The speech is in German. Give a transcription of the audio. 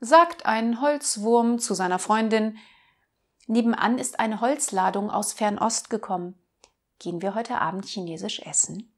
sagt ein Holzwurm zu seiner Freundin, nebenan ist eine Holzladung aus Fernost gekommen. Gehen wir heute Abend chinesisch essen?